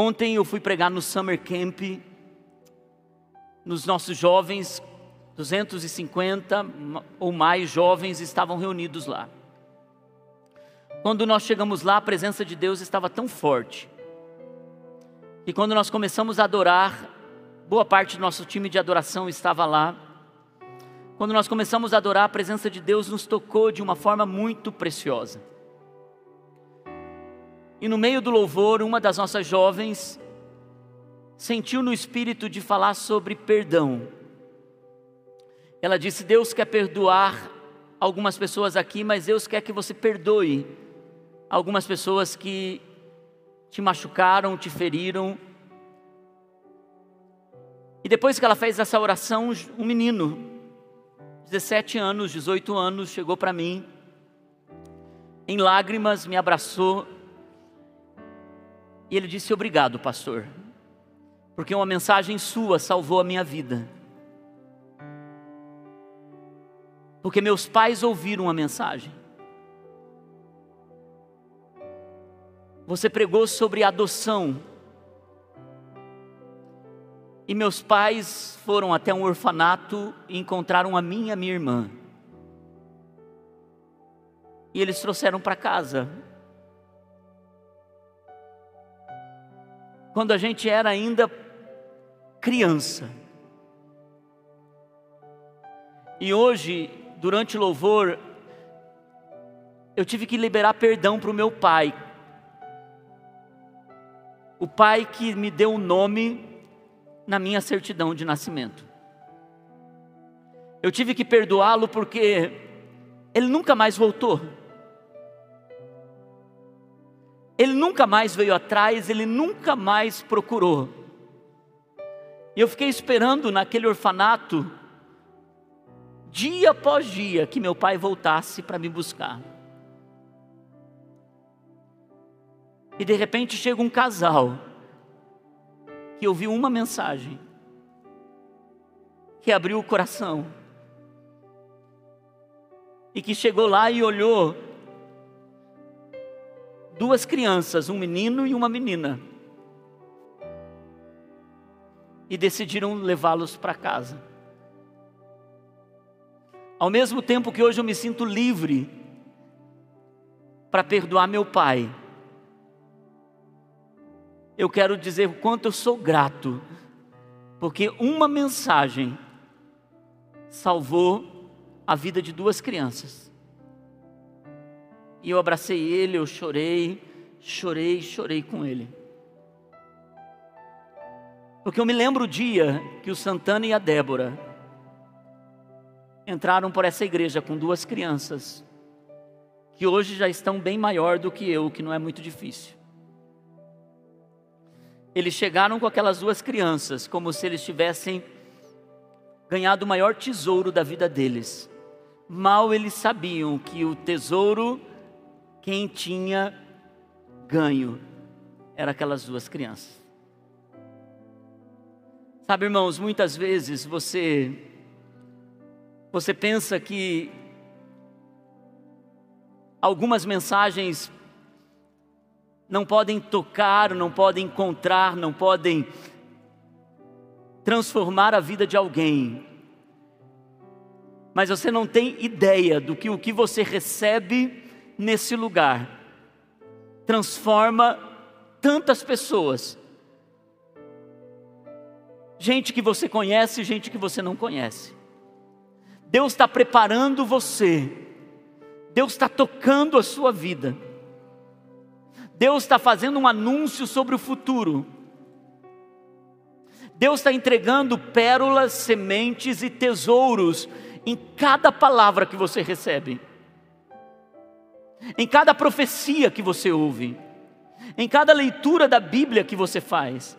Ontem eu fui pregar no Summer Camp, nos nossos jovens, 250 ou mais jovens estavam reunidos lá. Quando nós chegamos lá, a presença de Deus estava tão forte. E quando nós começamos a adorar, boa parte do nosso time de adoração estava lá. Quando nós começamos a adorar, a presença de Deus nos tocou de uma forma muito preciosa. E no meio do louvor, uma das nossas jovens sentiu no espírito de falar sobre perdão. Ela disse: Deus quer perdoar algumas pessoas aqui, mas Deus quer que você perdoe algumas pessoas que te machucaram, te feriram. E depois que ela fez essa oração, um menino, 17 anos, 18 anos, chegou para mim, em lágrimas, me abraçou, e ele disse: Obrigado, pastor, porque uma mensagem sua salvou a minha vida. Porque meus pais ouviram a mensagem. Você pregou sobre adoção. E meus pais foram até um orfanato e encontraram a minha minha irmã. E eles trouxeram para casa. Quando a gente era ainda criança. E hoje, durante o louvor, eu tive que liberar perdão para o meu pai, o pai que me deu um nome na minha certidão de nascimento. Eu tive que perdoá-lo porque ele nunca mais voltou. Ele nunca mais veio atrás, ele nunca mais procurou. E eu fiquei esperando naquele orfanato, dia após dia, que meu pai voltasse para me buscar. E de repente chega um casal que ouviu uma mensagem, que abriu o coração, e que chegou lá e olhou duas crianças, um menino e uma menina, e decidiram levá-los para casa. Ao mesmo tempo que hoje eu me sinto livre para perdoar meu pai, eu quero dizer o quanto eu sou grato, porque uma mensagem salvou a vida de duas crianças. E eu abracei ele, eu chorei, chorei, chorei com ele. Porque eu me lembro o dia que o Santana e a Débora entraram por essa igreja com duas crianças, que hoje já estão bem maior do que eu, que não é muito difícil. Eles chegaram com aquelas duas crianças, como se eles tivessem ganhado o maior tesouro da vida deles. Mal eles sabiam que o tesouro, quem tinha ganho, era aquelas duas crianças. Sabe, irmãos, muitas vezes você você pensa que algumas mensagens não podem tocar, não podem encontrar, não podem transformar a vida de alguém. Mas você não tem ideia do que o que você recebe nesse lugar transforma tantas pessoas. Gente que você conhece, gente que você não conhece. Deus está preparando você, Deus está tocando a sua vida. Deus está fazendo um anúncio sobre o futuro. Deus está entregando pérolas, sementes e tesouros em cada palavra que você recebe, em cada profecia que você ouve, em cada leitura da Bíblia que você faz,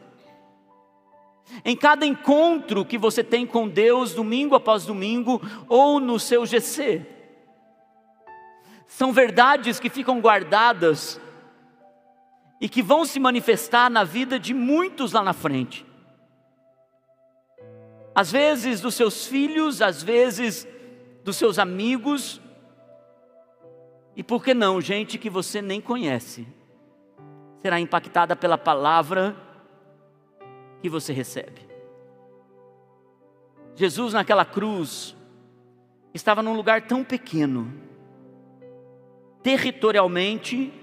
em cada encontro que você tem com Deus, domingo após domingo, ou no seu GC. São verdades que ficam guardadas e que vão se manifestar na vida de muitos lá na frente. Às vezes dos seus filhos, às vezes dos seus amigos, e por que não, gente que você nem conhece, será impactada pela palavra que você recebe. Jesus naquela cruz estava num lugar tão pequeno, territorialmente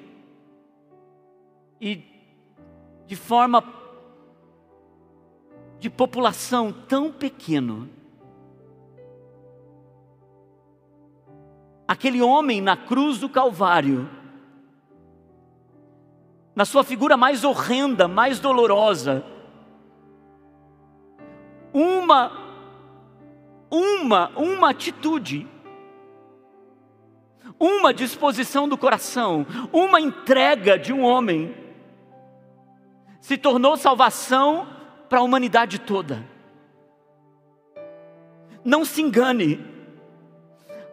e de forma de população tão pequeno. Aquele homem na cruz do Calvário, na sua figura mais horrenda, mais dolorosa, uma, uma, uma atitude, uma disposição do coração, uma entrega de um homem, se tornou salvação para a humanidade toda. Não se engane,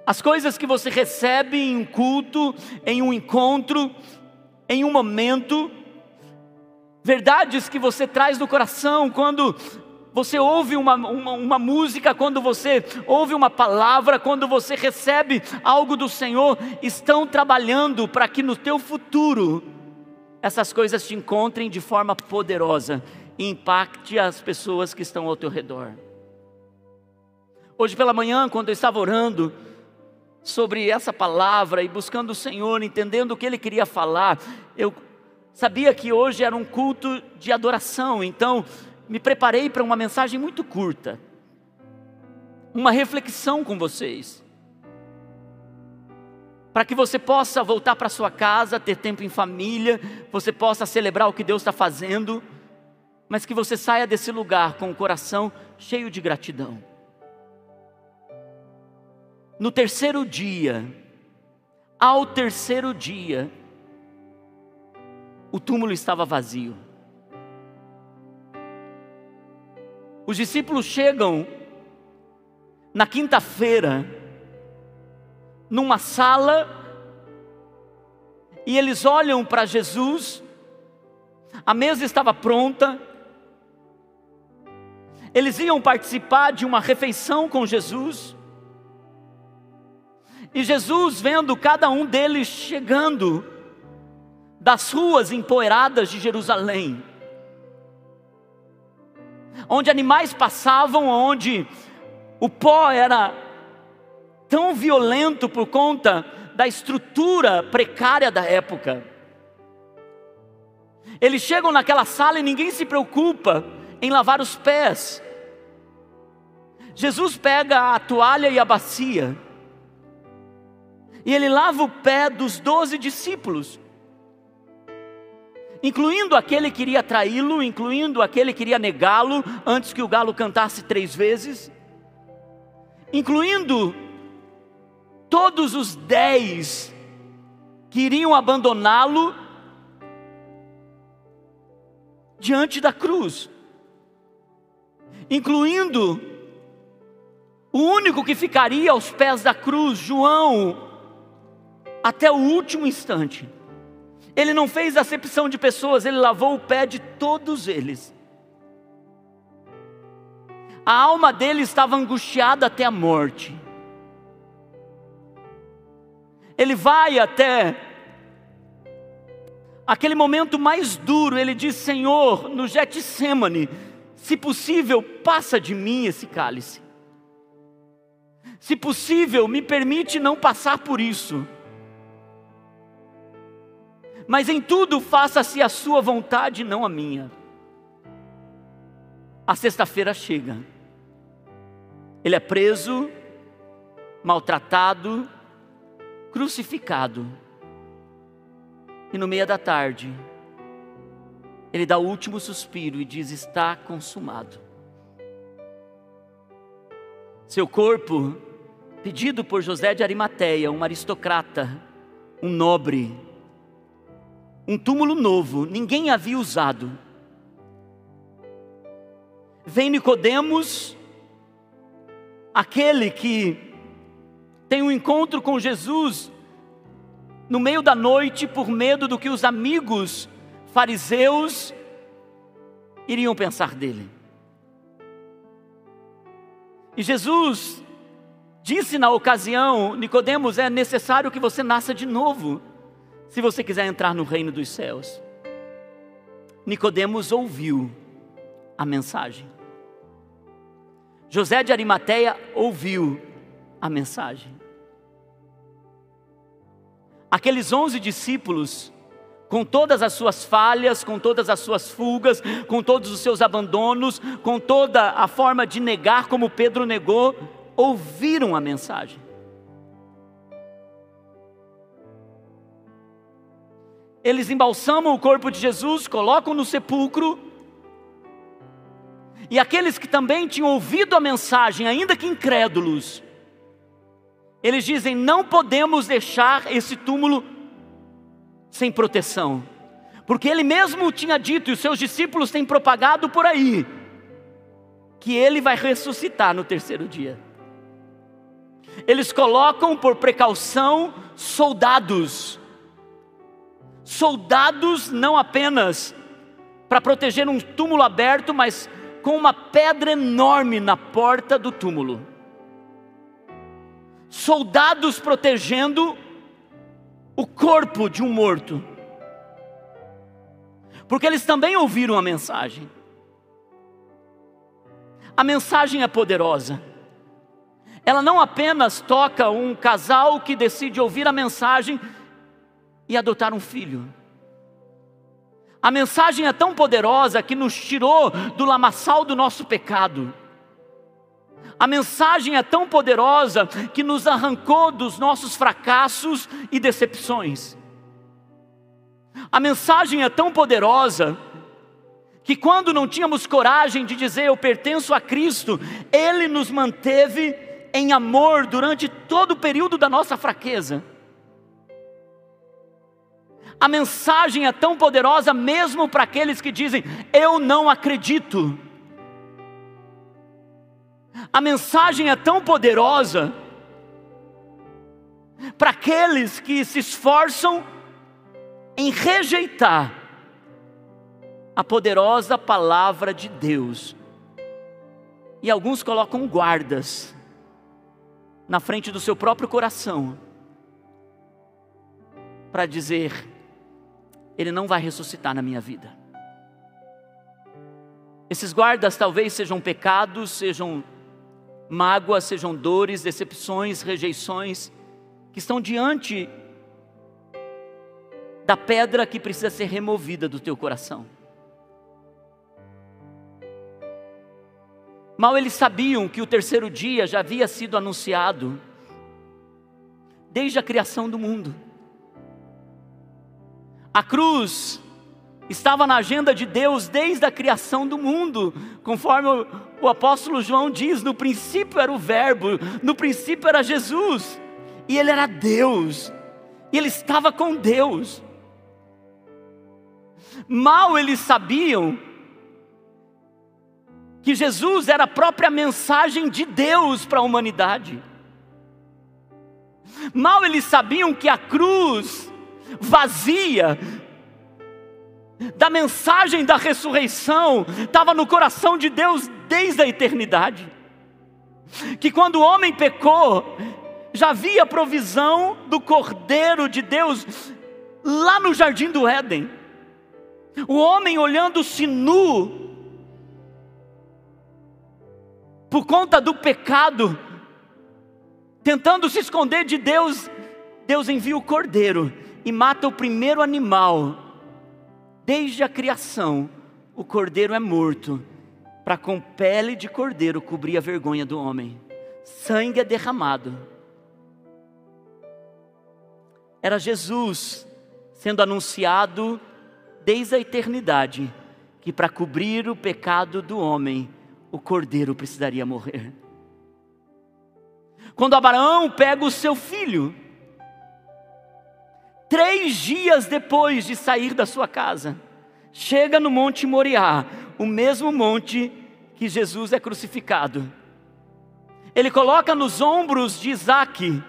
as coisas que você recebe em um culto, em um encontro, em um momento, verdades que você traz no coração quando você ouve uma, uma, uma, música, quando você ouve uma palavra, quando você recebe algo do Senhor, estão trabalhando para que no teu futuro essas coisas te encontrem de forma poderosa e impacte as pessoas que estão ao teu redor. Hoje pela manhã, quando eu estava orando sobre essa palavra e buscando o Senhor, entendendo o que Ele queria falar, eu sabia que hoje era um culto de adoração, então me preparei para uma mensagem muito curta, uma reflexão com vocês, para que você possa voltar para sua casa, ter tempo em família, você possa celebrar o que Deus está fazendo, mas que você saia desse lugar com o coração cheio de gratidão. No terceiro dia, ao terceiro dia, o túmulo estava vazio. Os discípulos chegam na quinta-feira, numa sala, e eles olham para Jesus, a mesa estava pronta, eles iam participar de uma refeição com Jesus, e Jesus, vendo cada um deles chegando das ruas empoeiradas de Jerusalém, onde animais passavam, onde o pó era tão violento por conta da estrutura precária da época. Eles chegam naquela sala e ninguém se preocupa em lavar os pés. Jesus pega a toalha e a bacia, e ele lava o pé dos doze discípulos incluindo aquele que iria traí-lo, incluindo aquele que iria negá-lo antes que o galo cantasse três vezes, incluindo todos os dez que iriam abandoná-lo diante da cruz, incluindo o único que ficaria aos pés da cruz, João, até o último instante. Ele não fez acepção de pessoas, ele lavou o pé de todos eles. A alma dele estava angustiada até a morte. Ele vai até aquele momento mais duro, ele diz: Senhor, no Getsemane, se possível, passa de mim esse cálice. Se possível, me permite não passar por isso mas em tudo faça-se a sua vontade, não a minha. A sexta-feira chega, ele é preso, maltratado, crucificado, e no meio da tarde, ele dá o último suspiro e diz: Está consumado. Seu corpo, pedido por José de Arimateia, um aristocrata, um nobre, um túmulo novo, ninguém havia usado. Vem Nicodemos, aquele que tem um encontro com Jesus no meio da noite por medo do que os amigos fariseus iriam pensar dele. E Jesus disse na ocasião, Nicodemos, é necessário que você nasça de novo se você quiser entrar no reino dos céus. Nicodemos ouviu a mensagem. José de Arimateia ouviu a mensagem. Aqueles onze discípulos, com todas as suas falhas, com todas as suas fugas, com todos os seus abandonos, com toda a forma de negar como Pedro negou, ouviram a mensagem. Eles embalsamam o corpo de Jesus, colocam no sepulcro, e aqueles que também tinham ouvido a mensagem, ainda que incrédulos, eles dizem: não podemos deixar esse túmulo sem proteção, porque ele mesmo tinha dito, e os seus discípulos têm propagado por aí, que ele vai ressuscitar no terceiro dia. Eles colocam por precaução soldados, soldados não apenas para proteger um túmulo aberto, mas com uma pedra enorme na porta do túmulo. Soldados protegendo o corpo de um morto. Porque eles também ouviram a mensagem. A mensagem é poderosa. Ela não apenas toca um casal que decide ouvir a mensagem e adotar um filho. A mensagem é tão poderosa que nos tirou do lamaçal do nosso pecado. A mensagem é tão poderosa que nos arrancou dos nossos fracassos e decepções. A mensagem é tão poderosa que quando não tínhamos coragem de dizer eu pertenço a Cristo, Ele nos manteve em amor durante todo o período da nossa fraqueza. A mensagem é tão poderosa mesmo para aqueles que dizem: Eu não acredito. A mensagem é tão poderosa para aqueles que se esforçam em rejeitar a poderosa palavra de Deus. E alguns colocam guardas na frente do seu próprio coração para dizer: ele não vai ressuscitar na minha vida. Esses guardas talvez sejam pecados, sejam mágoas, sejam dores, decepções, rejeições, que estão diante da pedra que precisa ser removida do teu coração. Mal eles sabiam que o terceiro dia já havia sido anunciado, desde a criação do mundo. A cruz estava na agenda de Deus desde a criação do mundo, conforme o, o, apóstolo João diz: no princípio era o Verbo, no princípio era Jesus, e ele era Deus, e ele estava com Deus. Mal eles sabiam que Jesus era a própria mensagem de Deus para a humanidade. Mal eles sabiam que a cruz vazia da mensagem da ressurreição estava no coração de Deus desde a eternidade. Que quando o homem pecou, já havia provisão do Cordeiro de Deus lá no jardim do Éden. O homem olhando-se nu, por conta do pecado, tentando se esconder de Deus, Deus envia o Cordeiro e mata o primeiro animal. Desde a criação, o cordeiro é morto, para com pele de cordeiro cobrir a vergonha do homem. Sangue é derramado. Era Jesus sendo anunciado desde a eternidade que para cobrir o pecado do homem, o cordeiro precisaria morrer. Quando Abraão pega o seu filho, três dias depois de sair da sua casa, chega no Monte Moriá, o mesmo monte que Jesus é crucificado. Ele coloca nos ombros de Isaac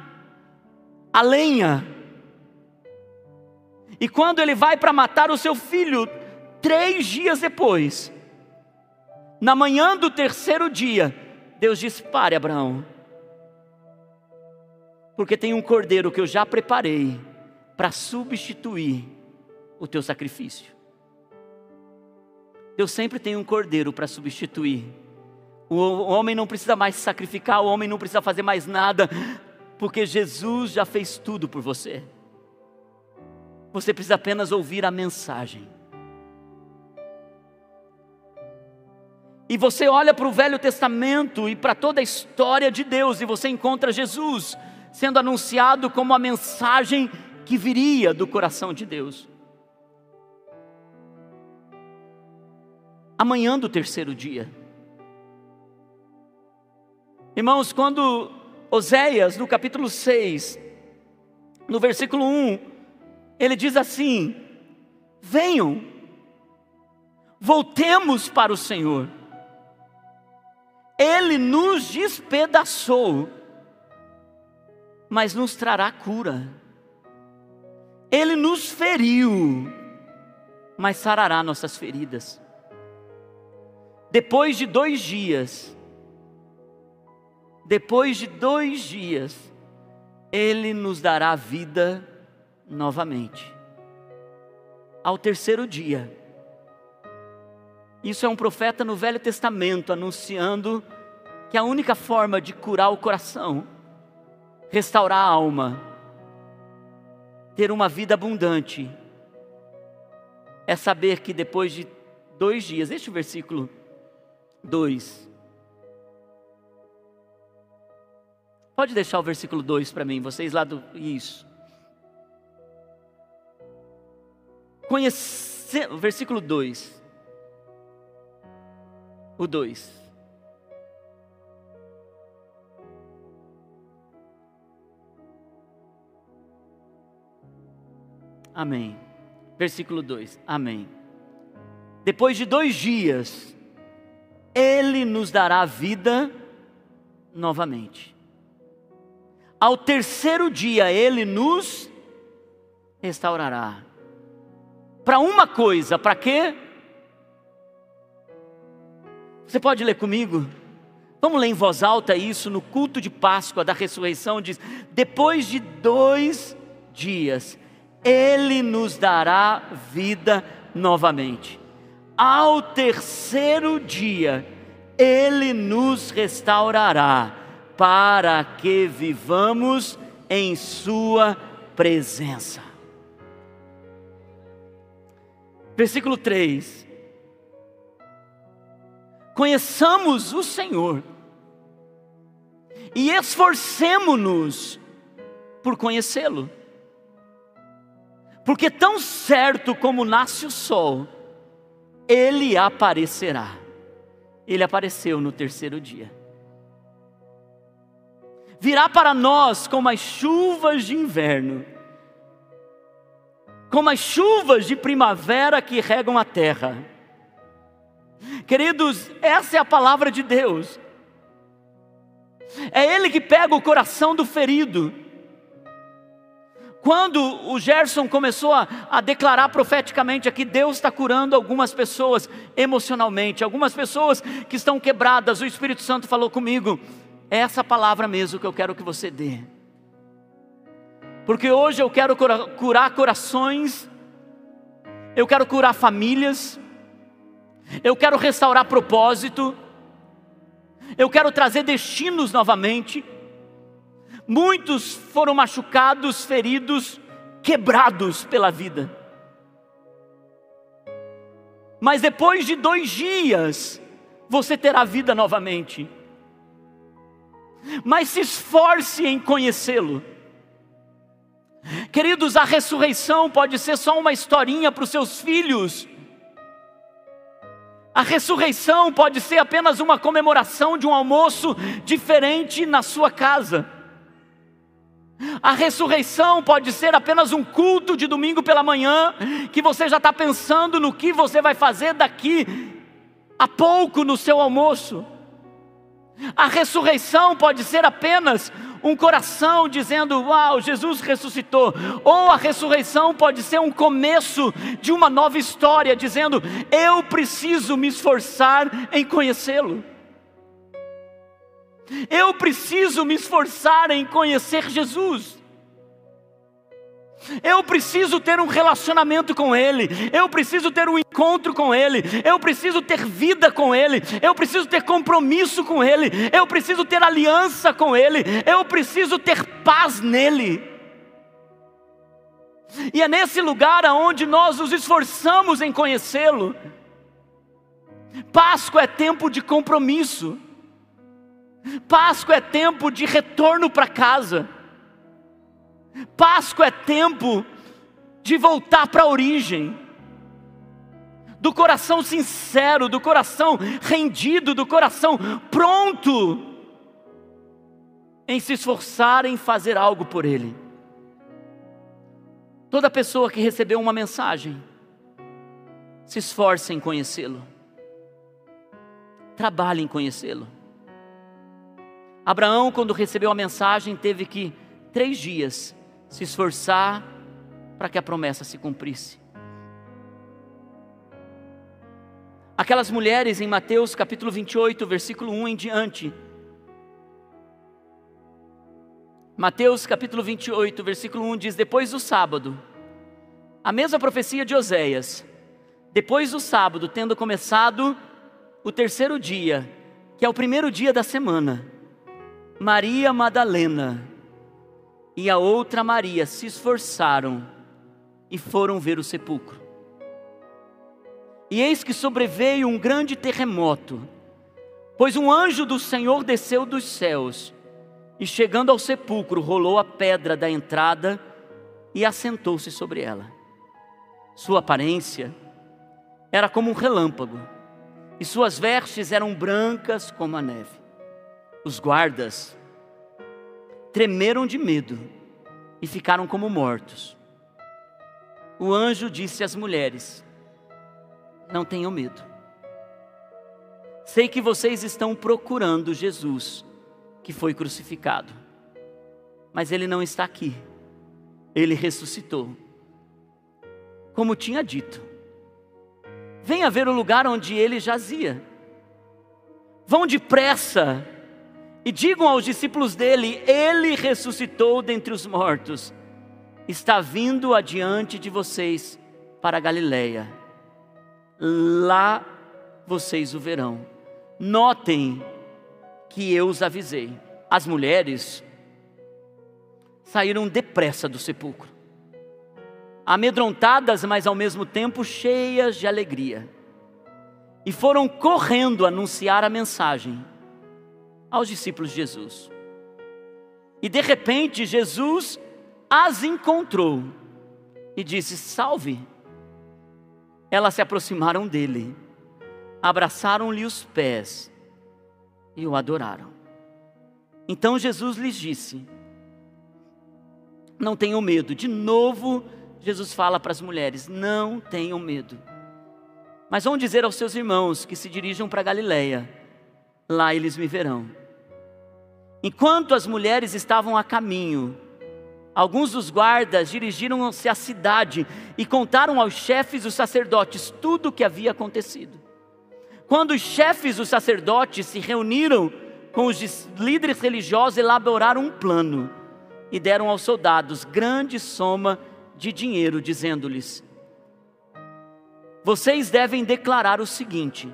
a lenha, e quando ele vai para matar o seu filho, três dias depois, na manhã do terceiro dia, Deus diz: Pare, Abraão, porque tem um cordeiro que eu já preparei para substituir o teu sacrifício. Deus sempre tem um cordeiro para substituir. O homem não precisa mais se sacrificar, o homem não precisa fazer mais nada, porque Jesus já fez tudo por você. Você precisa apenas ouvir a mensagem. E você olha para o Velho Testamento e para toda a história de Deus, e você encontra Jesus sendo anunciado como a mensagem que viria do coração de Deus. Amanhã do terceiro dia. Irmãos, quando Oséias, no capítulo 6, no versículo 1, ele diz assim: Venham, voltemos para o Senhor. Ele nos despedaçou, mas nos trará cura. Ele nos feriu, mas sarará nossas feridas. Depois de dois dias, depois de dois dias, Ele nos dará vida novamente. Ao terceiro dia, isso é um profeta no Velho Testamento anunciando que a única forma de curar o coração, restaurar a alma, ter uma vida abundante, é saber que depois de dois dias, este é o versículo 2. Pode deixar o versículo 2 para mim, vocês lá do. Isso. Conhecer. Versículo 2. O 2. Amém. Versículo 2. Amém. Depois de dois dias, ele nos dará vida novamente. Ao terceiro dia, Ele nos restaurará. Para uma coisa, para quê? Você pode ler comigo? Vamos ler em voz alta isso no culto de Páscoa da ressurreição. Diz: depois de dois dias, Ele nos dará vida novamente. Ao terceiro dia, Ele nos restaurará, para que vivamos em Sua presença. Versículo 3: Conheçamos o Senhor e esforcemo-nos por conhecê-lo, porque tão certo como nasce o sol, ele aparecerá. Ele apareceu no terceiro dia. Virá para nós como as chuvas de inverno, como as chuvas de primavera que regam a terra. Queridos, essa é a palavra de Deus. É Ele que pega o coração do ferido quando o Gerson começou a, a declarar profeticamente aqui, Deus está curando algumas pessoas emocionalmente, algumas pessoas que estão quebradas, o Espírito Santo falou comigo, é essa palavra mesmo que eu quero que você dê. Porque hoje eu quero curar, curar corações, eu quero curar famílias, eu quero restaurar propósito, eu quero trazer destinos novamente. Muitos foram machucados, feridos, quebrados pela vida. Mas depois de dois dias, você terá vida novamente. Mas se esforce em conhecê-lo. Queridos, a ressurreição pode ser só uma historinha para os seus filhos. A ressurreição pode ser apenas uma comemoração de um almoço diferente na sua casa. A ressurreição pode ser apenas um culto de domingo pela manhã, que você já está pensando no que você vai fazer daqui a pouco no seu almoço. A ressurreição pode ser apenas um coração dizendo: Uau, Jesus ressuscitou. Ou a ressurreição pode ser um começo de uma nova história, dizendo: Eu preciso me esforçar em conhecê-lo. Eu preciso me esforçar em conhecer Jesus. Eu preciso ter um relacionamento com Ele, eu preciso ter um encontro com Ele, eu preciso ter vida com Ele, eu preciso ter compromisso com Ele, eu preciso ter aliança com Ele, eu preciso ter paz nele. E é nesse lugar aonde nós nos esforçamos em conhecê-lo. Páscoa é tempo de compromisso. Páscoa é tempo de retorno para casa. Páscoa é tempo de voltar para a origem. Do coração sincero, do coração rendido, do coração pronto em se esforçar em fazer algo por Ele. Toda pessoa que recebeu uma mensagem, se esforce em conhecê-lo. Trabalhe em conhecê-lo. Abraão, quando recebeu a mensagem, teve que três dias se esforçar para que a promessa se cumprisse. Aquelas mulheres em Mateus capítulo 28, versículo 1 em diante, Mateus capítulo 28, versículo 1 diz: Depois do sábado, a mesma profecia de Oséias, depois do sábado, tendo começado o terceiro dia, que é o primeiro dia da semana, Maria Madalena e a outra Maria se esforçaram e foram ver o sepulcro. E eis que sobreveio um grande terremoto, pois um anjo do Senhor desceu dos céus e chegando ao sepulcro, rolou a pedra da entrada e assentou-se sobre ela. Sua aparência era como um relâmpago, e suas vestes eram brancas como a neve. Os guardas tremeram de medo e ficaram como mortos. O anjo disse às mulheres: Não tenham medo. Sei que vocês estão procurando Jesus que foi crucificado. Mas ele não está aqui. Ele ressuscitou. Como tinha dito. Venha ver o lugar onde ele jazia. Vão depressa e digam aos discípulos dele: Ele ressuscitou dentre os mortos. Está vindo adiante de vocês para Galiléia. Lá vocês o verão. Notem que eu os avisei. As mulheres saíram depressa do sepulcro, amedrontadas, mas ao mesmo tempo cheias de alegria, e foram correndo anunciar a mensagem aos discípulos de Jesus. E de repente Jesus as encontrou e disse: Salve. Elas se aproximaram dele, abraçaram-lhe os pés e o adoraram. Então Jesus lhes disse: Não tenham medo. De novo, Jesus fala para as mulheres: Não tenham medo. Mas vão dizer aos seus irmãos que se dirijam para Galiléia, lá eles me verão. Enquanto as mulheres estavam a caminho, alguns dos guardas dirigiram-se à cidade e contaram aos chefes dos sacerdotes tudo o que havia acontecido. Quando os chefes dos sacerdotes se reuniram com os líderes religiosos, elaboraram um plano e deram aos soldados grande soma de dinheiro, dizendo-lhes: Vocês devem declarar o seguinte: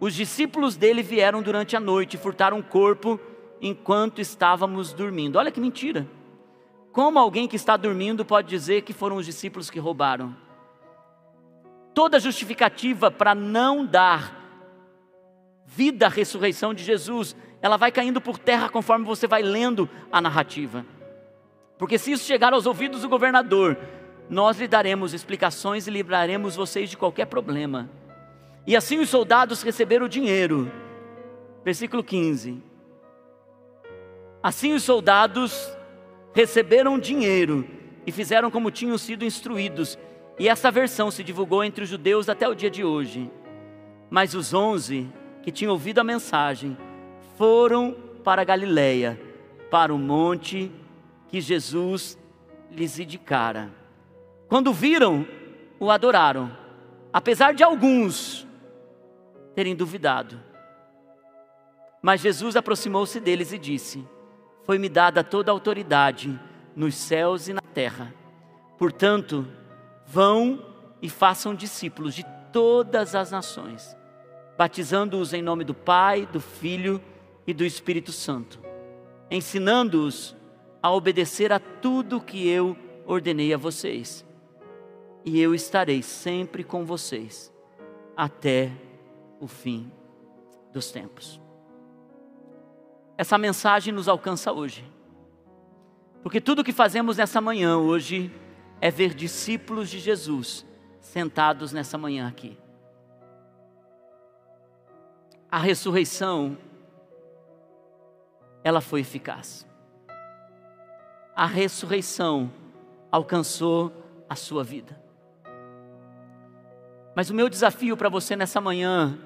os discípulos dele vieram durante a noite furtaram o corpo enquanto estávamos dormindo. Olha que mentira! Como alguém que está dormindo pode dizer que foram os discípulos que roubaram? Toda justificativa para não dar vida, a ressurreição de Jesus, ela vai caindo por terra conforme você vai lendo a narrativa. Porque se isso chegar aos ouvidos do governador, nós lhe daremos explicações e livraremos vocês de qualquer problema. E assim os soldados receberam o dinheiro. Versículo 15. Assim os soldados receberam dinheiro e fizeram como tinham sido instruídos. E essa versão se divulgou entre os judeus até o dia de hoje. Mas os onze que tinham ouvido a mensagem foram para Galiléia, para o monte que Jesus lhes indicara. Quando viram, o adoraram, apesar de alguns terem duvidado. Mas Jesus aproximou-se deles e disse: Foi-me dada toda a autoridade nos céus e na terra. Portanto, vão e façam discípulos de todas as nações, batizando-os em nome do Pai, do Filho e do Espírito Santo, ensinando-os a obedecer a tudo que eu ordenei a vocês. E eu estarei sempre com vocês até o fim dos tempos. Essa mensagem nos alcança hoje. Porque tudo que fazemos nessa manhã hoje é ver discípulos de Jesus sentados nessa manhã aqui. A ressurreição, ela foi eficaz. A ressurreição alcançou a sua vida. Mas o meu desafio para você nessa manhã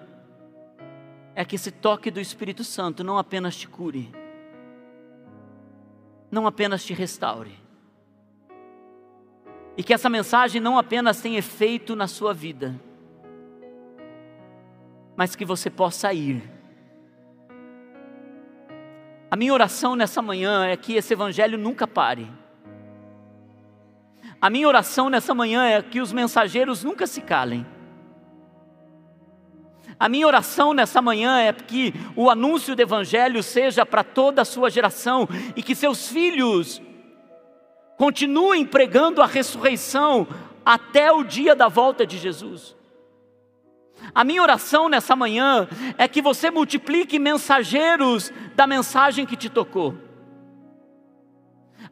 é que esse toque do Espírito Santo não apenas te cure, não apenas te restaure, e que essa mensagem não apenas tenha efeito na sua vida, mas que você possa ir. A minha oração nessa manhã é que esse evangelho nunca pare. A minha oração nessa manhã é que os mensageiros nunca se calem. A minha oração nessa manhã é que o anúncio do Evangelho seja para toda a sua geração e que seus filhos continuem pregando a ressurreição até o dia da volta de Jesus. A minha oração nessa manhã é que você multiplique mensageiros da mensagem que te tocou.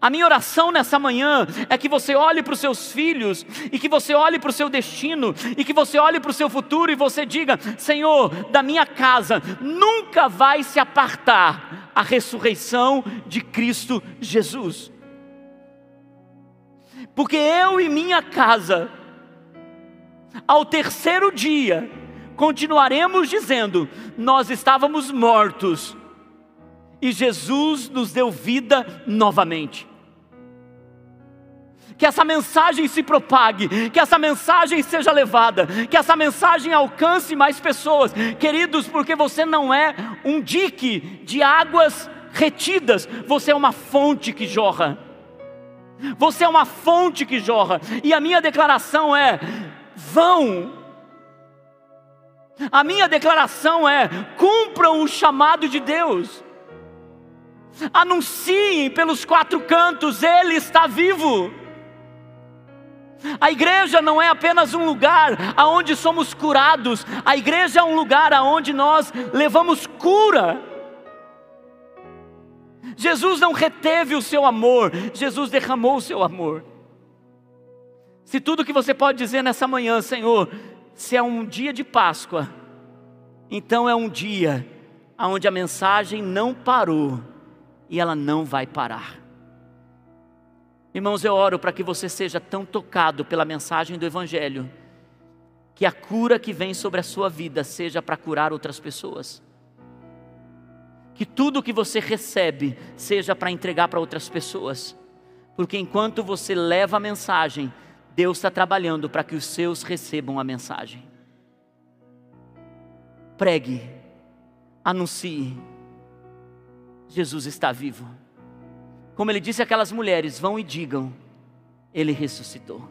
A minha oração nessa manhã é que você olhe para os seus filhos, e que você olhe para o seu destino, e que você olhe para o seu futuro e você diga: Senhor, da minha casa nunca vai se apartar a ressurreição de Cristo Jesus porque eu e minha casa, ao terceiro dia, continuaremos dizendo: Nós estávamos mortos, e Jesus nos deu vida novamente. Que essa mensagem se propague, que essa mensagem seja levada, que essa mensagem alcance mais pessoas, queridos, porque você não é um dique de águas retidas, você é uma fonte que jorra. Você é uma fonte que jorra. E a minha declaração é: vão. A minha declaração é: cumpram o chamado de Deus. Anunciem pelos quatro cantos, Ele está vivo. A igreja não é apenas um lugar aonde somos curados, a igreja é um lugar aonde nós levamos cura. Jesus não reteve o seu amor, Jesus derramou o seu amor. Se tudo que você pode dizer nessa manhã, Senhor, se é um dia de Páscoa, então é um dia onde a mensagem não parou e ela não vai parar. Irmãos, eu oro para que você seja tão tocado pela mensagem do Evangelho, que a cura que vem sobre a sua vida seja para curar outras pessoas que tudo que você recebe seja para entregar para outras pessoas, porque enquanto você leva a mensagem, Deus está trabalhando para que os seus recebam a mensagem. Pregue, anuncie, Jesus está vivo. Como ele disse àquelas mulheres: vão e digam, ele ressuscitou.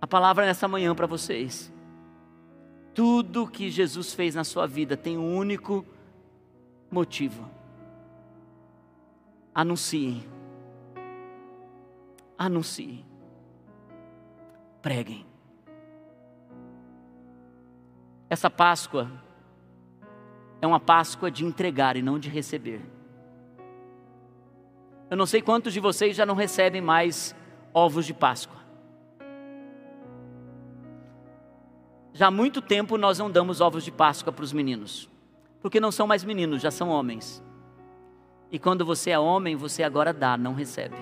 A palavra nessa manhã para vocês. Tudo que Jesus fez na sua vida tem um único motivo. Anunciem. Anunciem. Preguem. Essa Páscoa é uma Páscoa de entregar e não de receber. Eu não sei quantos de vocês já não recebem mais ovos de Páscoa. Já há muito tempo nós não damos ovos de Páscoa para os meninos porque não são mais meninos, já são homens. E quando você é homem, você agora dá, não recebe.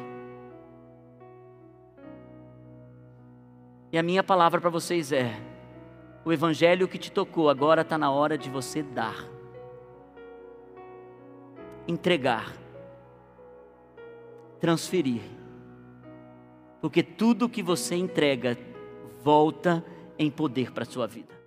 E a minha palavra para vocês é: o evangelho que te tocou agora está na hora de você dar, entregar, transferir. Porque tudo que você entrega volta em poder para a sua vida.